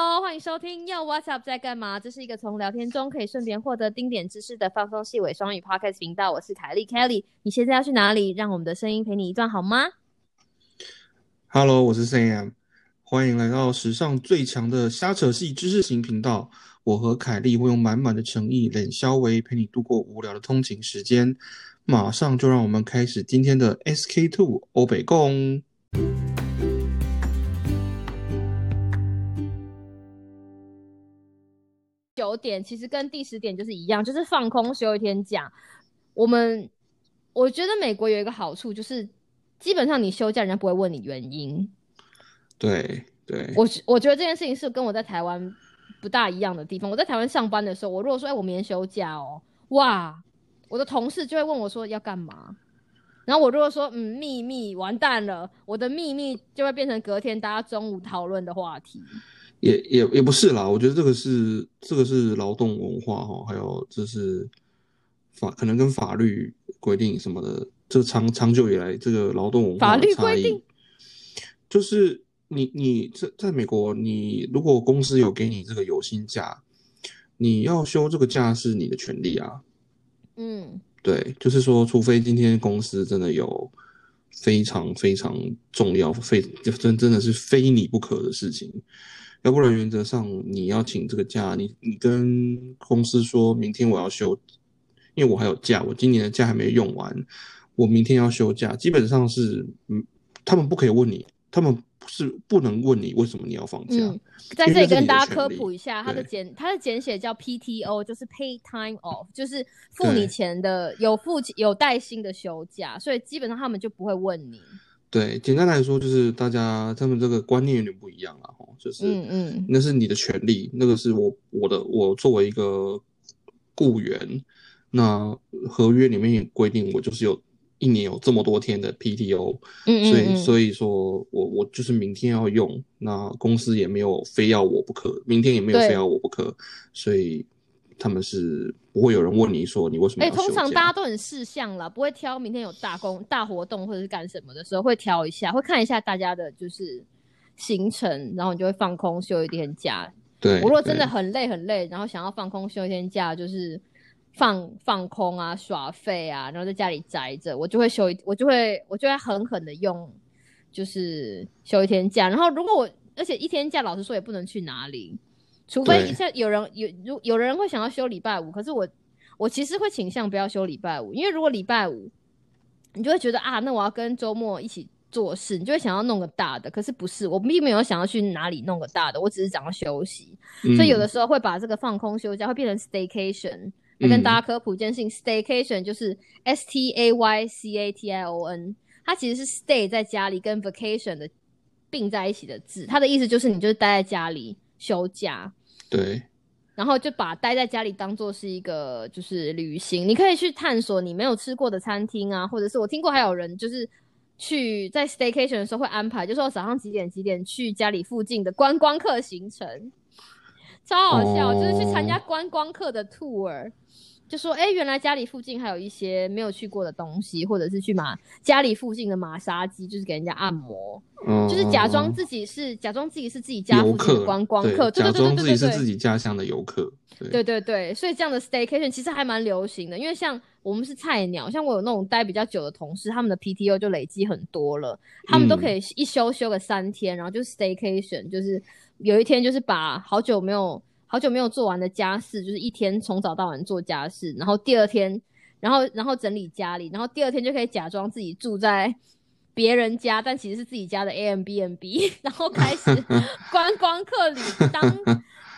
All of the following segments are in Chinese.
Hello，欢迎收听又 What's Up 在干嘛？这是一个从聊天中可以顺便获得丁点知识的放松细尾双语 Podcast 频道。我是凯莉 Kelly，你现在要去哪里？让我们的声音陪你一段好吗？Hello，我是 Sam，欢迎来到史上最强的瞎扯系知识型频道。我和凯莉会用满满的诚意、冷消维陪你度过无聊的通勤时间。马上就让我们开始今天的 SK Two 欧北共。九点其实跟第十点就是一样，就是放空休一天假。我们我觉得美国有一个好处，就是基本上你休假，人家不会问你原因。对对，我我觉得这件事情是跟我在台湾不大一样的地方。我在台湾上班的时候，我如果说哎我明天休假哦，哇，我的同事就会问我说要干嘛。然后我如果说嗯秘密，完蛋了，我的秘密就会变成隔天大家中午讨论的话题。也也也不是啦，我觉得这个是这个是劳动文化哈，还有这是法可能跟法律规定什么的，这长长久以来这个劳动文化的差异，就是你你在在美国，你如果公司有给你这个有薪假，你要休这个假是你的权利啊。嗯，对，就是说，除非今天公司真的有非常非常重要、非真真的是非你不可的事情。要不然，原则上你要请这个假，你你跟公司说明天我要休，因为我还有假，我今年的假还没用完，我明天要休假，基本上是，嗯，他们不可以问你，他们是不能问你为什么你要放假。在这里跟大家科普一下，它的简它的简写叫 PTO，就是 Pay Time Off，就是付你钱的有付有带薪的休假，所以基本上他们就不会问你。对，简单来说就是大家他们这个观念有点不一样了哈，就是嗯嗯，那是你的权利，那个是我我的我作为一个雇员，那合约里面也规定我就是有一年有这么多天的 PTO，嗯嗯，所以所以说我我就是明天要用，那公司也没有非要我不可，明天也没有非要我不可，所以。他们是不会有人问你说你为什么？哎，通常大家都很事项了，不会挑明天有大工大活动或者是干什么的时候会挑一下，会看一下大家的就是行程，然后你就会放空休一天假。对，我如果真的很累很累，然后想要放空休一天假，就是放放空啊耍废啊，然后在家里宅着，我就会休一，我就会我就会狠狠的用，就是休一天假。然后如果我而且一天假，老实说也不能去哪里。除非一下有人有如有人会想要休礼拜五，可是我我其实会倾向不要休礼拜五，因为如果礼拜五你就会觉得啊，那我要跟周末一起做事，你就会想要弄个大的。可是不是，我并没有想要去哪里弄个大的，我只是想要休息。所以有的时候会把这个放空休假会变成 staycation。要跟大家科普一件事情，staycation 就是 s t a y c a t i o n，它其实是 stay 在家里跟 vacation 的并在一起的字，它的意思就是你就是待在家里休假。对，然后就把待在家里当做是一个就是旅行，你可以去探索你没有吃过的餐厅啊，或者是我听过还有人就是去在 staycation 的时候会安排，就说早上几点几点去家里附近的观光客行程，超好笑，就是去参加观光客的 tour。就说哎，原来家里附近还有一些没有去过的东西，或者是去马家里附近的马杀鸡，就是给人家按摩，嗯就是假装自己是假装自己是自己家附近的观光客，假装自己是自己家乡的游客。对对对，所以这样的 staycation 其实还蛮流行的，因为像我们是菜鸟，像我有那种待比较久的同事，他们的 PTO 就累积很多了，他们都可以一休休个三天，然后就 staycation，就是有一天就是把好久没有。好久没有做完的家事，就是一天从早到晚做家事，然后第二天，然后然后整理家里，然后第二天就可以假装自己住在别人家，但其实是自己家的 A M B N B，然后开始观光客旅当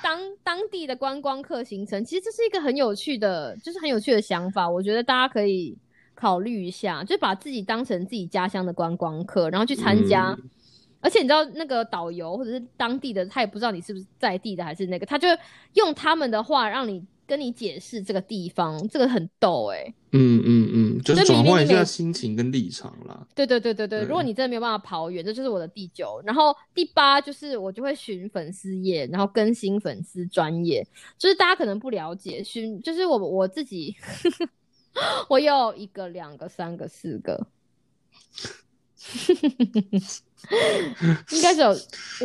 当当地的观光客行程。其实这是一个很有趣的，就是很有趣的想法，我觉得大家可以考虑一下，就把自己当成自己家乡的观光客，然后去参加。而且你知道那个导游或者是当地的，他也不知道你是不是在地的还是那个，他就用他们的话让你跟你解释这个地方，这个很逗哎。嗯嗯嗯，就是转换一下心情跟立场啦。对对对对对，如果你真的没有办法跑远，这就是我的第九。然后第八就是我就会寻粉丝页，然后更新粉丝专业，就是大家可能不了解，寻就是我我自己，我有一个、两个、三个、四个。应该是有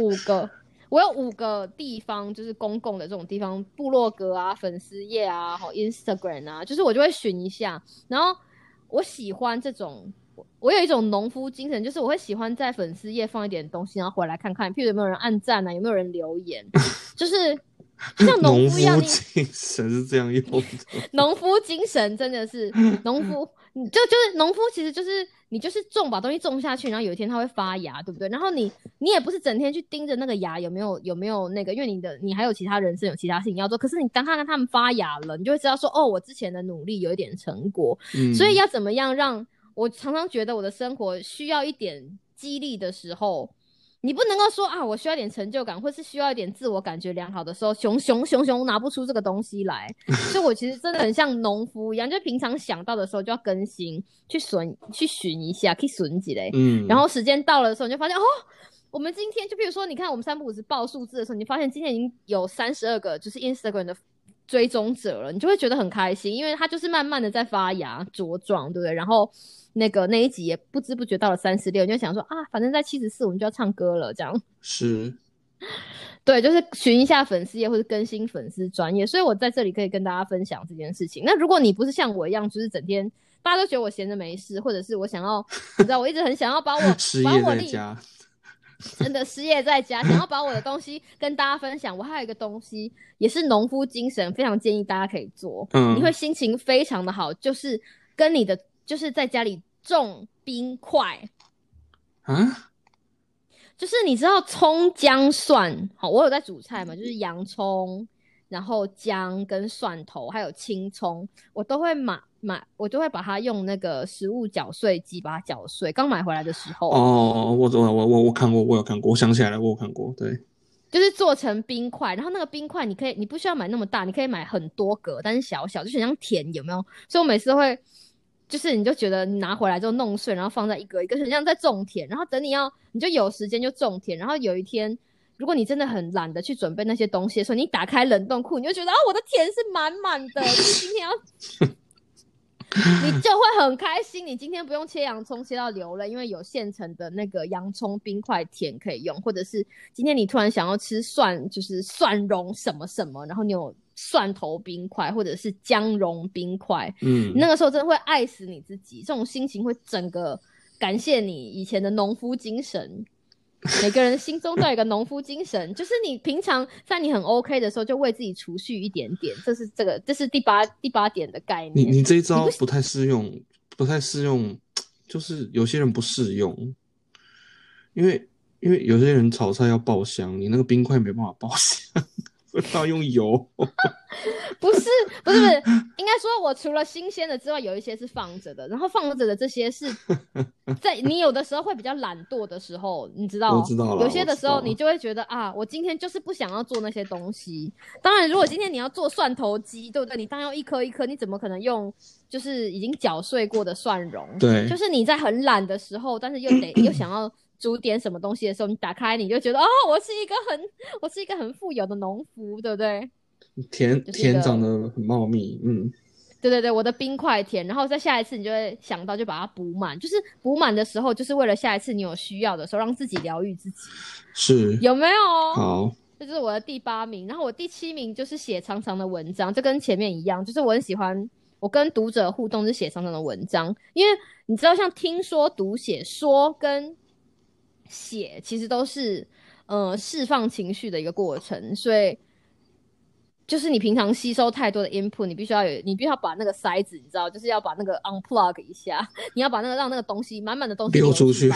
五个，我有五个地方，就是公共的这种地方，部落格啊、粉丝页啊、好 Instagram 啊，就是我就会寻一下。然后我喜欢这种，我有一种农夫精神，就是我会喜欢在粉丝页放一点东西，然后回来看看，譬如有没有人按赞啊，有没有人留言，就是像农夫一样。精神是这样用的。农夫精神真的是农夫。你就就是农夫，其实就是你就是种把东西种下去，然后有一天它会发芽，对不对？然后你你也不是整天去盯着那个芽有没有有没有那个，因为你的你还有其他人生有其他事情要做。可是你当看到他们发芽了，你就会知道说，哦，我之前的努力有一点成果。嗯，所以要怎么样让我常常觉得我的生活需要一点激励的时候。你不能够说啊，我需要点成就感，或是需要一点自我感觉良好的时候，熊熊熊熊拿不出这个东西来。所以我其实真的很像农夫一样，就平常想到的时候就要更新，去寻去寻一下，可以寻几嘞。嗯。然后时间到了的时候，你就发现哦，我们今天就比如说，你看我们三不五时报数字的时候，你发现今天已经有三十二个就是 Instagram 的追踪者了，你就会觉得很开心，因为它就是慢慢的在发芽茁壮，对不对？然后。那个那一集也不知不觉到了三十六，你就想说啊，反正在七十四我们就要唱歌了，这样 是，对，就是寻一下粉丝页或者更新粉丝专业，所以我在这里可以跟大家分享这件事情。那如果你不是像我一样，就是整天大家都觉得我闲着没事，或者是我想要，你知道，我一直很想要把我 把我在家，真的失业在家，想要把我的东西跟大家分享。我还有一个东西也是农夫精神，非常建议大家可以做，嗯，你会心情非常的好，就是跟你的。就是在家里种冰块啊，就是你知道葱姜蒜，好，我有在煮菜嘛，就是洋葱，然后姜跟蒜头，还有青葱，我都会买买，我都会把它用那个食物搅碎机把它搅碎。刚买回来的时候，哦，我我我我我看过，我有看过，我想起来了，我有看过，对，就是做成冰块，然后那个冰块你可以，你不需要买那么大，你可以买很多格，但是小小，就是像甜，有没有？所以我每次会。就是你就觉得你拿回来之后弄碎，然后放在一格一个，很像在种田。然后等你要，你就有时间就种田。然后有一天，如果你真的很懒得去准备那些东西的时候，你打开冷冻库，你就觉得啊，我的田是满满的。今天要，你就会很开心。你今天不用切洋葱切到流了，因为有现成的那个洋葱冰块田可以用。或者是今天你突然想要吃蒜，就是蒜蓉什么什么，然后你有。蒜头冰块或者是姜蓉冰块，嗯，那个时候真的会爱死你自己，这种心情会整个感谢你以前的农夫精神。每个人心中都有一个农夫精神，就是你平常在你很 OK 的时候，就为自己储蓄一点点。这是这个，这是第八第八点的概念。你你这一招不太适用，不太适用，就是有些人不适用，因为因为有些人炒菜要爆香，你那个冰块没办法爆香。要用油？不是，不是，不是，应该说，我除了新鲜的之外，有一些是放着的。然后放着的这些是 在你有的时候会比较懒惰的时候，你知道，知道有些的时候，你就会觉得啊，我今天就是不想要做那些东西。当然，如果今天你要做蒜头鸡，对不对？你当然要一颗一颗，你怎么可能用就是已经搅碎过的蒜蓉？对，就是你在很懒的时候，但是又得又想要。煮点什么东西的时候，你打开你就觉得哦，我是一个很 我是一个很富有的农夫，对不对？田田长得很茂密，嗯，对对对，我的冰块田，然后在下一次你就会想到就把它补满，就是补满的时候，就是为了下一次你有需要的时候让自己疗愈自己，是。有没有？好，这就是我的第八名，然后我第七名就是写长长的文章，就跟前面一样，就是我很喜欢我跟读者互动是写长长的文章，因为你知道像听说读写说跟写其实都是，呃，释放情绪的一个过程，所以就是你平常吸收太多的 input，你必须要有，你必须要把那个塞子，你知道，就是要把那个 unplug 一下，你要把那个让那个东西满满的东西流出去。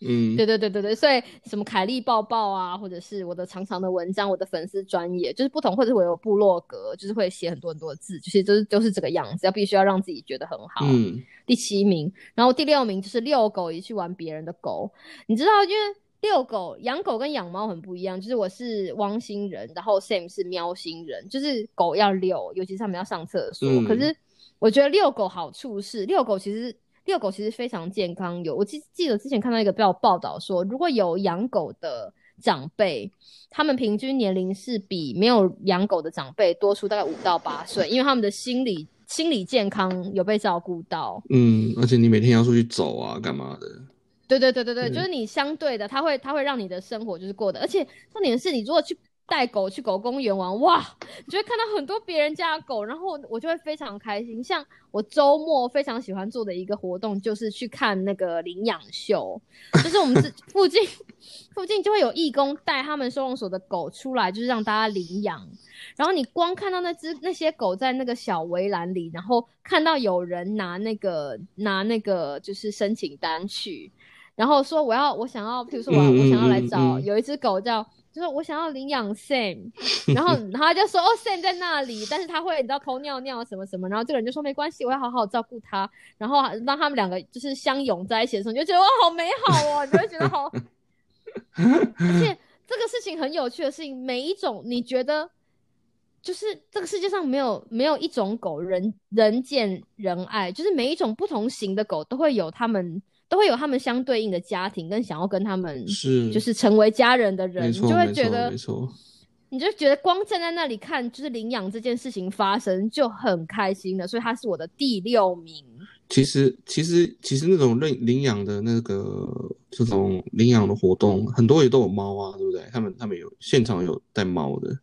嗯，对对对对对，所以什么凯利抱抱啊，或者是我的长长的文章，我的粉丝专业就是不同，或者我有部落格，就是会写很多很多字，其实都是就是这个样子，要必须要让自己觉得很好。嗯，第七名，然后第六名就是遛狗也去玩别人的狗，你知道，因为遛狗养狗跟养猫很不一样，就是我是汪星人，然后 Sam 是喵星人，就是狗要遛，尤其是他们要上厕所，可是我觉得遛狗好处是遛狗其实。遛狗其实非常健康，有我记记得之前看到一个报报道说，如果有养狗的长辈，他们平均年龄是比没有养狗的长辈多出大概五到八岁，因为他们的心理心理健康有被照顾到。嗯，而且你每天要出去走啊，干嘛的？对对对对对，对就是你相对的，它会它会让你的生活就是过得，而且重点是你如果去带狗去狗公园玩，哇，你就会看到很多别人家的狗，然后我就会非常开心。像我周末非常喜欢做的一个活动，就是去看那个领养秀，就是我们这附近附近就会有义工带他们收容所的狗出来，就是让大家领养。然后你光看到那只那些狗在那个小围栏里，然后看到有人拿那个拿那个就是申请单去，然后说我要我想要，譬如说我我想要来找有一只狗叫，就是我想要领养 Sam，然后他就说哦 Sam 在那里，但是他会你知道偷尿尿什么什么，然后这个人就说没关系，我要好好照顾他，然后让他们两个就是相拥在一起的时候，你就觉得哇好美好哦，你就会觉得好，而且这个事情很有趣的事情，每一种你觉得。就是这个世界上没有没有一种狗人人见人爱，就是每一种不同型的狗都会有他们都会有他们相对应的家庭跟想要跟他们是就是成为家人的人，你就会觉得没错，你就觉得光站在那里看就是领养这件事情发生就很开心了，所以他是我的第六名。其实其实其实那种领领养的那个这种领养的活动，很多也都有猫啊，对不对？他们他们有现场有带猫的，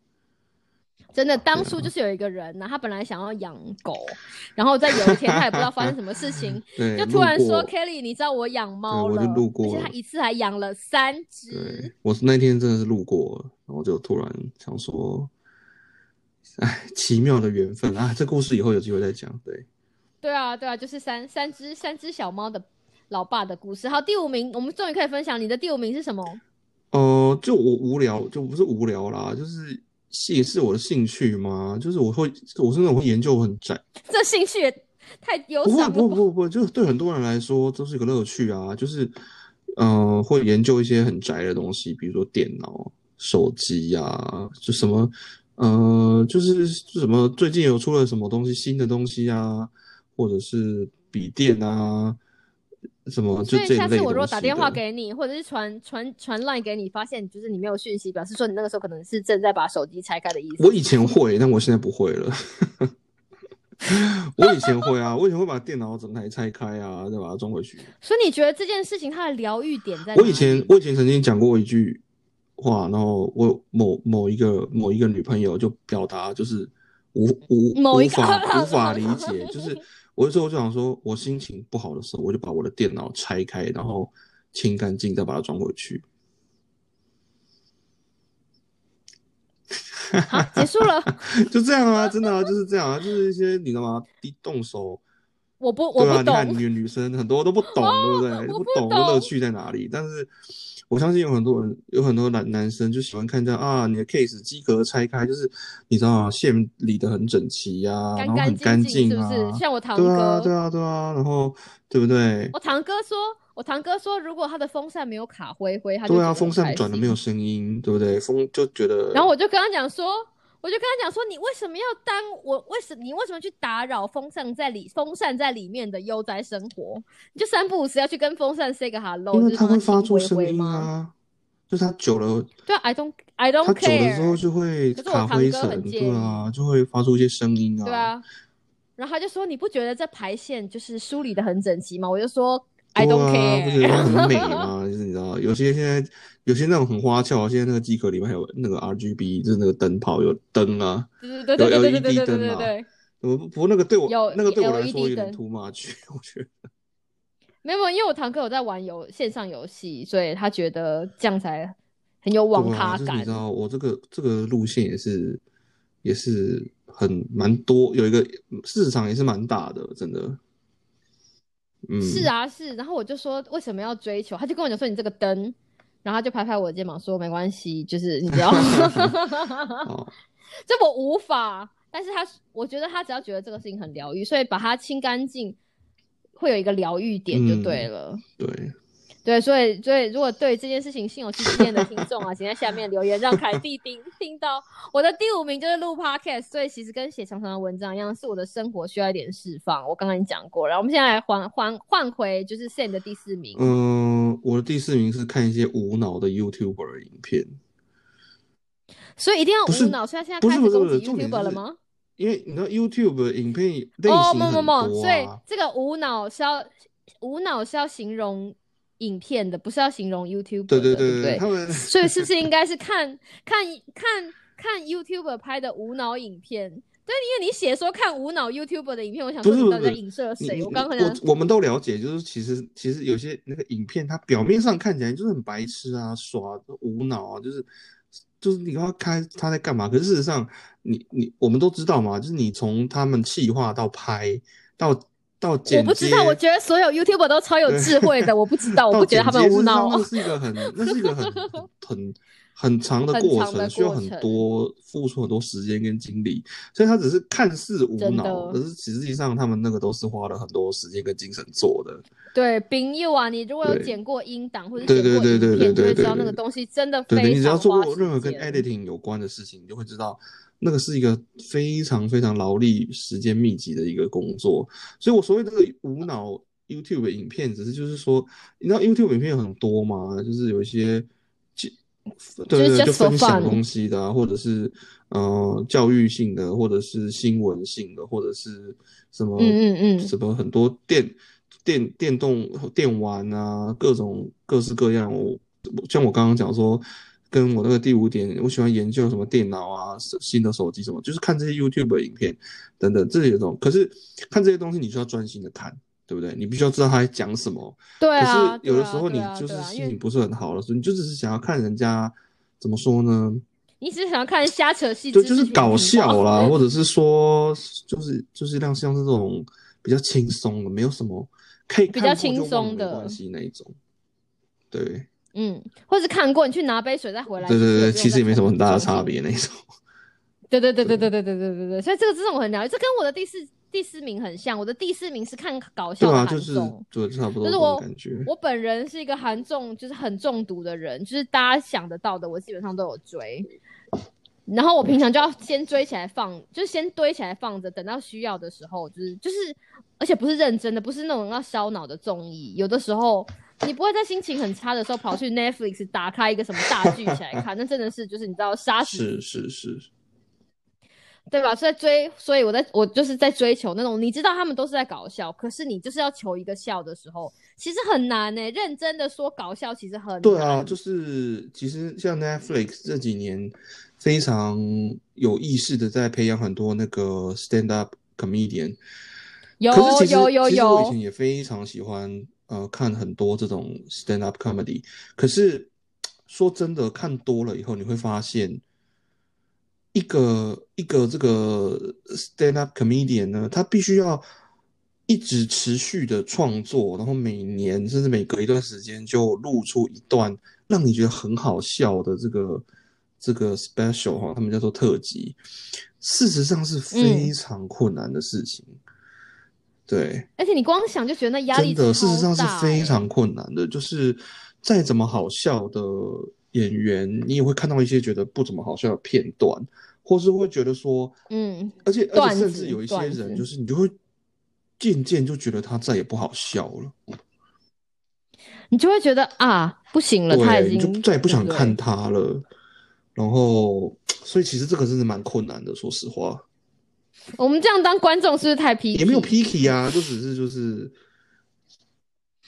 真的，当啊初就是有一个人呢，他本来想要养狗，然然后在有一天他也不知道发生什么事情，就突然说：“Kelly，你知道我养猫了，对我就路过而且他一次还养了三对只。我是那天真的是路过了，然后就突然想说，哎，奇妙的缘分啊！这故事以后有机会再讲。对，”对啊，对啊，就是三三只三只小猫的老爸的故事。好，第五名，我们终于可以分享你的第五名是什么？呃，就我无聊，就不是无聊啦，就是也是我的兴趣吗，就是我会，我是那种会研究很窄，这兴趣也太有不？不会不会不会，就是对很多人来说都是一个乐趣啊，就是呃会研究一些很宅的东西，比如说电脑、手机呀、就什么呃就是就什么最近有出了什么东西新的东西啊，或者是笔电啊。什么就所以下次我如果打电话的给你，或者是传传传 line 给你，发现就是你没有讯息，表示说你那个时候可能是正在把手机拆开的意思。我以前会，但我现在不会了。我以前会啊，我以前会把电脑整台拆开啊，再把它装回去。所以你觉得这件事情它的疗愈点在哪里？我以前我以前曾经讲过一句话，然后我某某一个某一个女朋友就表达就是无无某一个无法 无法理解，就是我有时候就想说，我心情不好的时候，我就把我的电脑拆开，然后清干净，再把它装回去。好结束了，就这样啊，真的啊，就是这样啊，就是一些你知道吗？低动手，我不我不你看懂。女女生很多都不懂，对不对？不懂乐趣在哪里？但是我相信有很多人，有很多男男生就喜欢看这样啊，你的 case 机壳拆开，就是你知道吗？线理得很整齐呀、然后很干净是不啊，是？像我堂哥对啊，哥，对啊，对啊，然后对不对？我堂哥说，我堂哥说，如果他的风扇没有卡灰灰，他就对啊，风扇转的没有声音，对不对？风就觉得，然后我就跟他讲说，我就跟他讲说，你为什么要当我？为什你为什么去打扰风扇在里风扇在里面的悠哉生活？你就三不五时要去跟风扇 say 个 hello，因为就是让它会发出声音吗？啊，就是它久了，对啊，I don't I don't 久了之后。就会卡灰尘，对啊，就会发出一些声音啊。对啊，然后他就说你不觉得这排线就是梳理的很整齐吗？我就说 I don't care，、不是很美吗？就是你知道，有些现在有些那种很花俏，现在那个机壳里面还有那个 RGB，就是那个灯泡有灯啊，对对对对对对对对对。不不过那个对我那个对我来说有点 too much，我觉得。没有，因为我堂哥有在玩游线上游戏，所以他觉得这样才很有网咖感。就是、你知道，我这个这个路线也是也是很蛮多，有一个市场也是蛮大的，真的。嗯，是啊，是。然后我就说为什么要追求？他就跟我讲说你这个灯，然后他就拍拍我的肩膀说没关系，就是你知道，哦，这我无法。但是他我觉得他只要觉得这个事情很疗愈，所以把它清干净，会有一个疗愈点就对了。对，对，所以所以如果对这件事情心有戚戚焉的听众啊，请在下面留言，让凯蒂听听到我的第五名就是录 podcast，所以其实跟写长长的文章一样，是我的生活需要一点释放。我刚刚已经讲过，然后我们现在来换换换回就是 Sam 的第四名。嗯，我的第四名是看一些无脑的 YouTuber 影片，所以一定要无脑，所以他现在开始攻击不是重点 YouTuber 了吗？因为你知道 YouTube 影片类哦，型很多所以啊，这个无脑是要无脑是要形容影片的，不是要形容 YouTube 对对对不对，他们所以是不是应该是 看看看看 YouTube 拍的无脑影片？对，因为你写说看无脑 YouTube 的影片，我想说你到底在影射谁？我刚刚我我们都了解，就是其实其实有些那个影片，它表面上看起来就是很白痴啊，耍无脑啊，就是就是你要开他在干嘛？可是事实上，你你我们都知道嘛，就是你从他们企划到拍到。到剪我不知道，我觉得所有 YouTuber 都超有智慧的。我不知道，我不觉得他们无脑。那是一个很，那是一个很 很很长的过程，需要很多付出很多时间跟精力。所以他只是看似无脑，可是实际上他们那个都是花了很多时间跟精神做的。对，冰佑啊，你如果有剪过音档或者对对对对对对，就会知道那个东西真的非常你只要做过任何跟 editing 有关的事情，你就会知道。那个是一个非常非常劳力、时间密集的一个工作，所以我所谓这个无脑 YouTube 影片，只是就是说，你知道 YouTube 影片有很多嘛，就是有一些，对对，就分享东西的，或者是呃教育性的，或者是新闻性的，或者是什么，嗯嗯嗯，什么很多电电电动电玩啊，各种各式各样，我像我刚刚讲说。跟我那个第五点，我喜欢研究什么电脑啊、新的手机什么，就是看这些 YouTube 影片等等这些种。可是看这些东西，你需要专心的看，对不对？你必须要知道他在讲什么。对啊。可是有的时候你就是心情不是很好的时候，你就只是想要看人家怎么说呢？你只是想要看瞎扯戏，对，就是搞笑啦，或者是说，就是就是像像这种比较轻松的，没有什么可以比较轻松的关系那一种，对。嗯，或是看过，你去拿杯水再回来。对对对，其实也没什么很大的差别那种。对对对对对对对对对对，所以这个这种我很了解，这跟我的第四第四名很像。我的第四名是看搞笑的韩综，对，差不多。就是我感觉，我本人是一个韩综就是很中毒的人，就是大家想得到的，我基本上都有追。然后我平常就要先追起来放，就是先堆起来放着，等到需要的时候，就是就是，而且不是认真的，不是那种要烧脑的综艺，有的时候。你不会在心情很差的时候跑去 Netflix 打开一个什么大剧起来看，那真的是就是你知道杀死是是是，对吧？所以追，所以我在我就是在追求那种你知道他们都是在搞笑，可是你就是要求一个笑的时候，其实很难呢。认真的说搞笑其实很对啊，就是其实像 Netflix 这几年非常有意识的在培养很多那个 stand up comedian，有有有有，我以前也非常喜欢。呃，看很多这种 stand up comedy，可是说真的，看多了以后，你会发现，一个一个这个 stand up comedian 呢，他必须要一直持续的创作，然后每年甚至每隔一段时间就露出一段让你觉得很好笑的这个这个 special 哈，他们叫做特辑，事实上是非常困难的事情。对，而且你光想就觉得那压力真的，事实上是非常困难的。就是再怎么好笑的演员，你也会看到一些觉得不怎么好笑的片段，或是会觉得说，嗯，而且而且甚至有一些人，就是你就会渐渐就觉得他再也不好笑了，你就会觉得啊，不行了，他已经再也不想看他了。然后，所以其实这个真的蛮困难的，说实话。我们这样当观众是不是太 picky？也没有 picky 啊，就只是就是，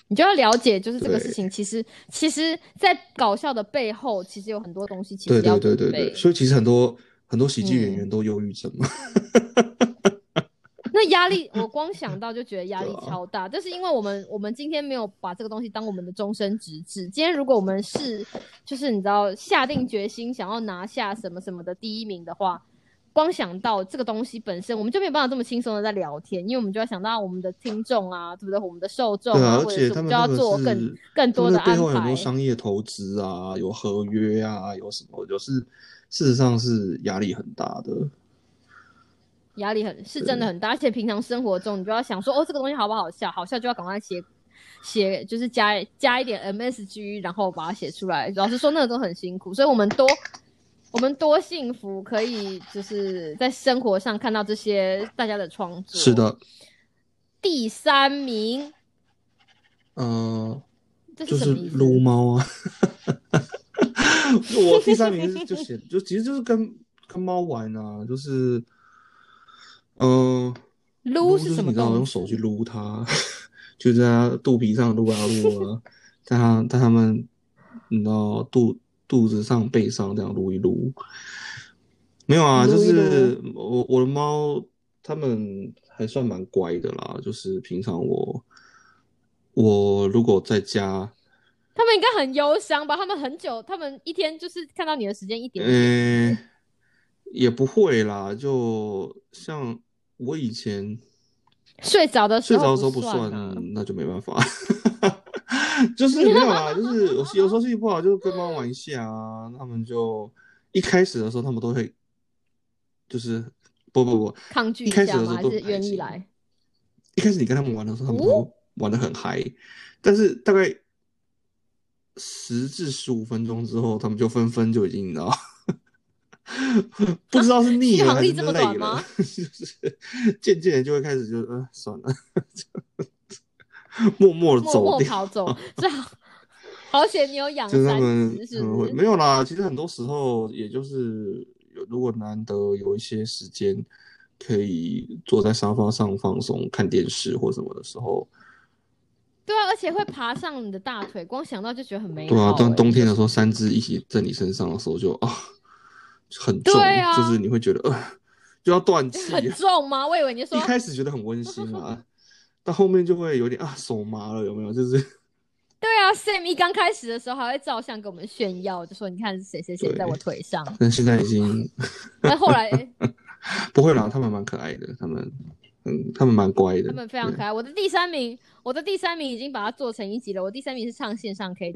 你就要了解，就是这个事情，其实其实，在搞笑的背后，其实有很多东西，其实要对对对对对。所以其实很多很多喜剧演员都忧郁症嘛。那压力，我光想到就觉得压力超大。但是因为我们我们今天没有把这个东西当我们的终身职志。今天如果我们是就是你知道下定决心想要拿下什么什么的第一名的话。光想到这个东西本身，我们就没有办法这么轻松的在聊天，因为我们就要想到我们的听众啊，对不对？我们的受众啊，或者他们就要做更更多的安排。背后很多商业投资啊，有合约啊，有什么，就是事实上是压力很大的。压力很是真的很大，而且平常生活中你就要想说，哦，这个东西好不好笑？好笑就要赶快写写，就是加加一点 MSG，然后把它写出来。老实说，那个都很辛苦，所以我们多。我们多幸福，可以就是在生活上看到这些大家的创作。是的，第三名，嗯，就是撸猫啊。我第三名就写，就其实就是跟跟猫玩啊，就是，嗯，撸是什么？你知道用手去撸它，就在它肚皮上撸啊撸啊。在它在它们你知道肚肚子上背上这样撸一撸。没有啊，就是我我的猫，它们还算蛮乖的啦。就是平常我我如果在家，它们应该很忧伤吧？它们很久，它们一天就是看到你的时间一点。嗯，也不会啦。就像我以前睡着的时候睡着的时候不算，那就没办法。就是没有啦，就是有有时候心情不好，就跟猫玩一下啊。他们就一开始的时候，他们都会。就是不不不，抗拒一开始的时候都愿意来。一开始你跟他们玩的时候，他们都玩的很嗨，但是大概十至十五分钟之后，他们就纷纷就已经你知道，不知道是腻了还是累了，就是渐渐的就会开始就呃算了，默默的走掉，跑走。最好好险你有养就是他们是不是？没有啦，其实很多时候也就是。如果难得有一些时间，可以坐在沙发上放松、看电视或什么的时候，对啊，而且会爬上你的大腿，光想到就觉得很美好。对啊，当冬天的时候，三只一起在你身上的时候，就 啊，很重，就是你会觉得呃，就要断气。很重吗？我以为你说一开始觉得很温馨啊，到后面就会有点啊手麻了，有没有？就是。对啊，Sam 一刚开始的时候还会照相给我们炫耀，就说你看谁谁谁在我腿上。但现在已经，但后来 不会啦，他们蛮可爱的，他们嗯，他们蛮乖的，他们非常可爱。我的第三名，我的第三名已经把它做成一集了。我第三名是唱线上 K。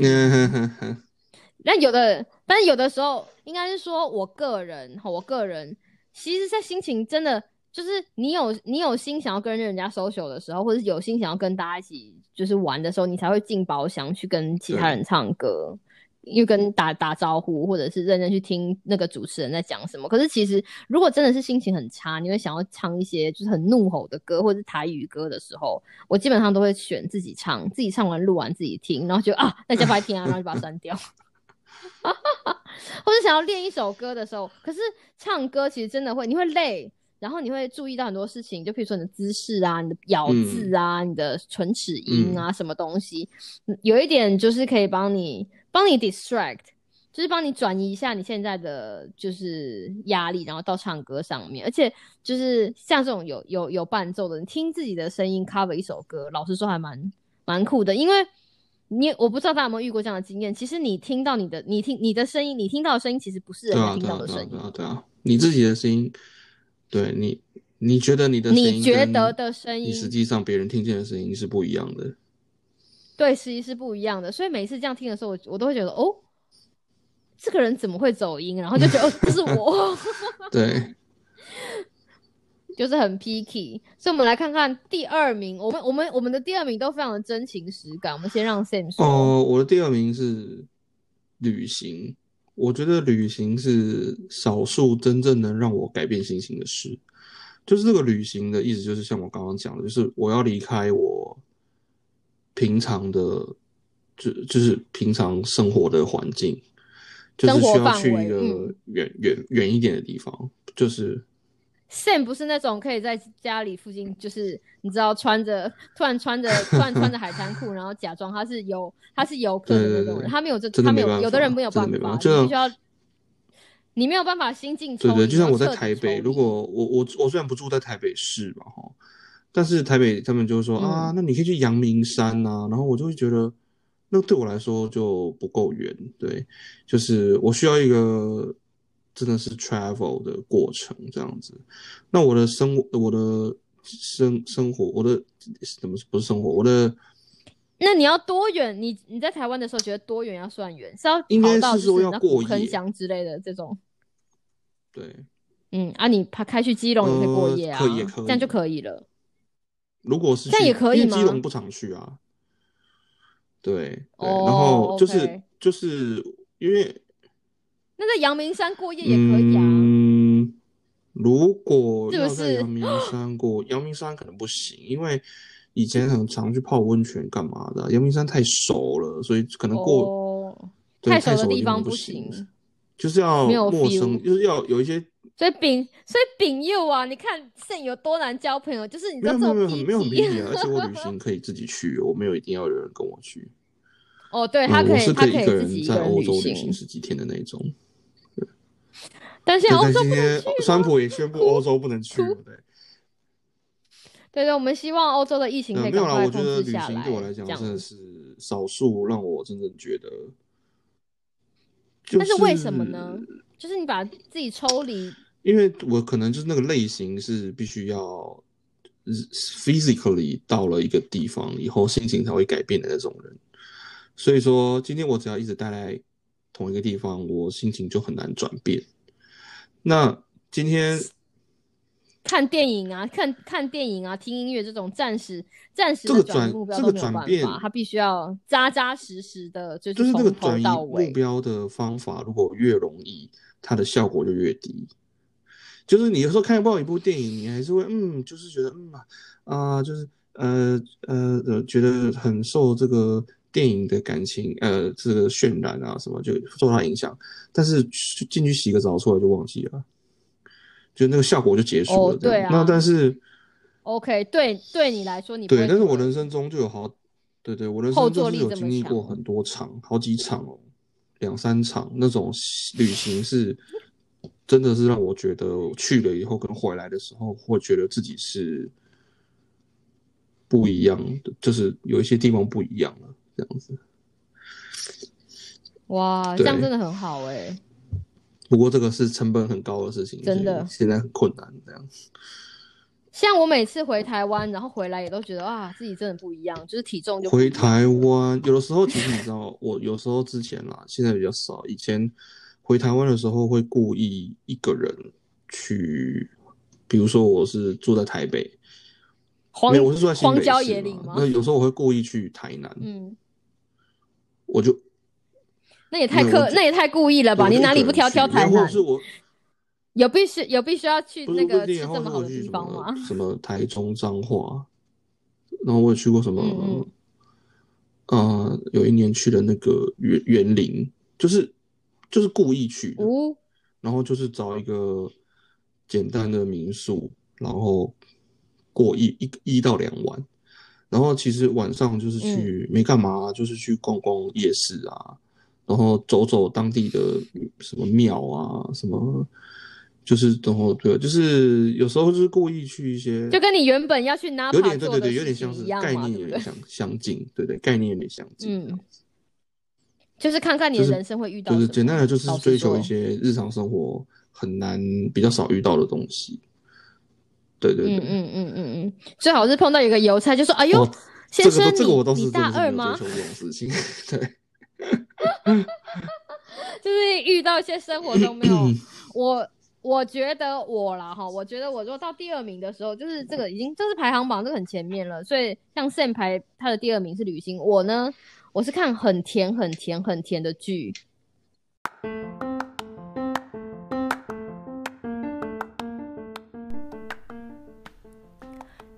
那有的，但是有的时候应该是说我个人，我个人其实，在心情真的。就是你有你有心想要跟人家 social 的时候，或者有心想要跟大家一起就是玩的时候，你才会进包厢去跟其他人唱歌，又跟打打招呼，或者是认真去听那个主持人在讲什么。可是其实如果真的是心情很差，你会想要唱一些就是很怒吼的歌，或者是台语歌的时候，我基本上都会选自己唱，自己唱完录完自己听，然后就啊大家不爱听啊，然后就把它删掉。或者想要练一首歌的时候，可是唱歌其实真的会，你会累。然后你会注意到很多事情，就比如说你的姿势啊、你的咬字啊、你的唇齿音啊，什么东西，有一点就是可以帮你帮你 distract，就是帮你转移一下你现在的就是压力，然后到唱歌上面。而且就是像这种有有有伴奏的，你听自己的声音 cover 一首歌，老实说还蛮蛮酷的。因为你我不知道大家有没有遇过这样的经验，其实你听到你的你听你的声音，你听到的声音其实不是人家听到的声音，啊对啊，你自己的声音。对你，你觉得你的你觉得的声音，你实际上别人听见的声音是不一样的。对，实际是不一样的。所以每次这样听的时候，我我都会觉得，哦，这个人怎么会走音？然后就觉得，哦，这是我。对，就是很 picky。所以，我们来看看第二名。我们我们我们的第二名都非常的真情实感。我们先让 Sam 说。哦，我的第二名是旅行。我觉得旅行是少数真正能让我改变心情的事。就是这个旅行的意思，就是像我刚刚讲的，就是我要离开我平常的，就就是平常生活的环境，就是需要去一个远远远一点的地方，就是。Sam 不是那种可以在家里附近，就是你知道穿着 突然穿着 突然穿着海滩裤，然后假装他是游他是游客的那种人。他没有这，他没有，有的人没有办法，就必须要你没有办法心境。对对，就像我在台北，如果我我我虽然不住在台北市嘛哈，但是台北他们就说啊，那你可以去阳明山呐，然后我就会觉得那对我来说就不够远，对，就是我需要一个。真的是 travel 的过程这样子，那我的生活，我的生生活，我的怎么不是生活？我的，那你要多远？你你在台湾的时候觉得多远要算远？是要应该是说要过夜乡之类的这种。对，嗯啊，你怕开去基隆也可以过夜啊，可以可以，这样就可以了。如果是这样也可以吗？基隆不常去啊。对对，然后就是就是因为。那在阳明山过夜也可以啊。嗯，如果要在阳明山过，阳明山可能不行，因为以前很常去泡温泉干嘛的。阳明山太熟了，所以可能过太熟的地方不行，就是要陌生，就是要有一些。所以丙，所以丙佑啊，你看肾有多难交朋友，就是你知道这种没有没有很没有很而且我旅行可以自己去，我没有一定要有人跟我去。哦，对他可以，他可以自己在欧洲旅行十几天的那种。但是欧洲今天川普也宣布欧洲不能去，对对对，我们希望欧洲的疫情可以没有啦。我觉得旅行对我来讲真的是少数让我真正觉得。但是为什么呢？就是你把自己抽离，因为我可能就是那个类型是必须要 physically 到了一个地方以后，心情才会改变的那种人。所以说，今天我只要一直待在同一个地方，我心情就很难转变。那今天看电影啊，看看电影啊，听音乐这种暂时暂时的转目标都没有办法，他必须要扎扎实实的，就是就是这个转移。目标的方法如果越容易，它的效果就越低。就是你有时候看不一部电影，你还是会嗯，就是觉得嗯啊，就是呃呃呃，觉得很受这个。电影的感情，呃，这个渲染啊，什么就受它影响，但是进去洗个澡出来就忘记了，就那个效果就结束了。对啊。那但是，OK，对，对你来说你对，但是我人生中就有好，对对，我人生中是有经历过很多场，好几场哦，两三场那种旅行是，真的是让我觉得去了以后跟回来的时候，会觉得自己是不一样的，就是有一些地方不一样了。这样子，哇，这样真的很好哎。不过这个是成本很高的事情，真的现在很困难。这样，像我每次回台湾，然后回来也都觉得啊，自己真的不一样，就是体重就回台湾。有的时候其实你知道，我有时候之前啦，现在比较少。以前回台湾的时候会故意一个人去，比如说我是住在台北。没有，我是住在荒郊野岭吗？那有时候我会故意去台南，嗯，我就那也太刻，那也太故意了吧？你哪里不挑挑台南？是我有必须有必须要去那个吃这么好的地方吗？什么台中彰化，然后我也去过什么，呃，有一年去了那个园园林，就是就是故意去的，然后就是找一个简单的民宿，然后。过一一一到两晚，然后其实晚上就是去没干嘛，就是去逛逛夜市啊，然后走走当地的什么庙啊，什么就是然后对，就是有时候就是故意去一些，就跟你原本要去拿有点对对对，有点像是概念有点相相近，对对，概念有点相近，嗯，就是看看你的人生会遇到，就是简单的就是追求一些日常生活很难比较少遇到的东西。对对对，嗯嗯嗯嗯嗯，最好是碰到一个邮差，就说：“哎呦，先生，你你大二吗？”这种事情，对，就是遇到一些生活中没有 我，我觉得我啦哈，我觉得我如果到第二名的时候，就是这个已经就是排行榜这很前面了，所以像 Sam 排他的第二名是旅行，我呢，我是看很甜很甜很甜的剧。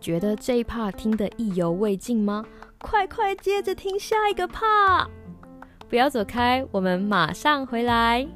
觉得这一 part 听得意犹未尽吗？快快接着听下一个 part！不要走开，我们马上回来。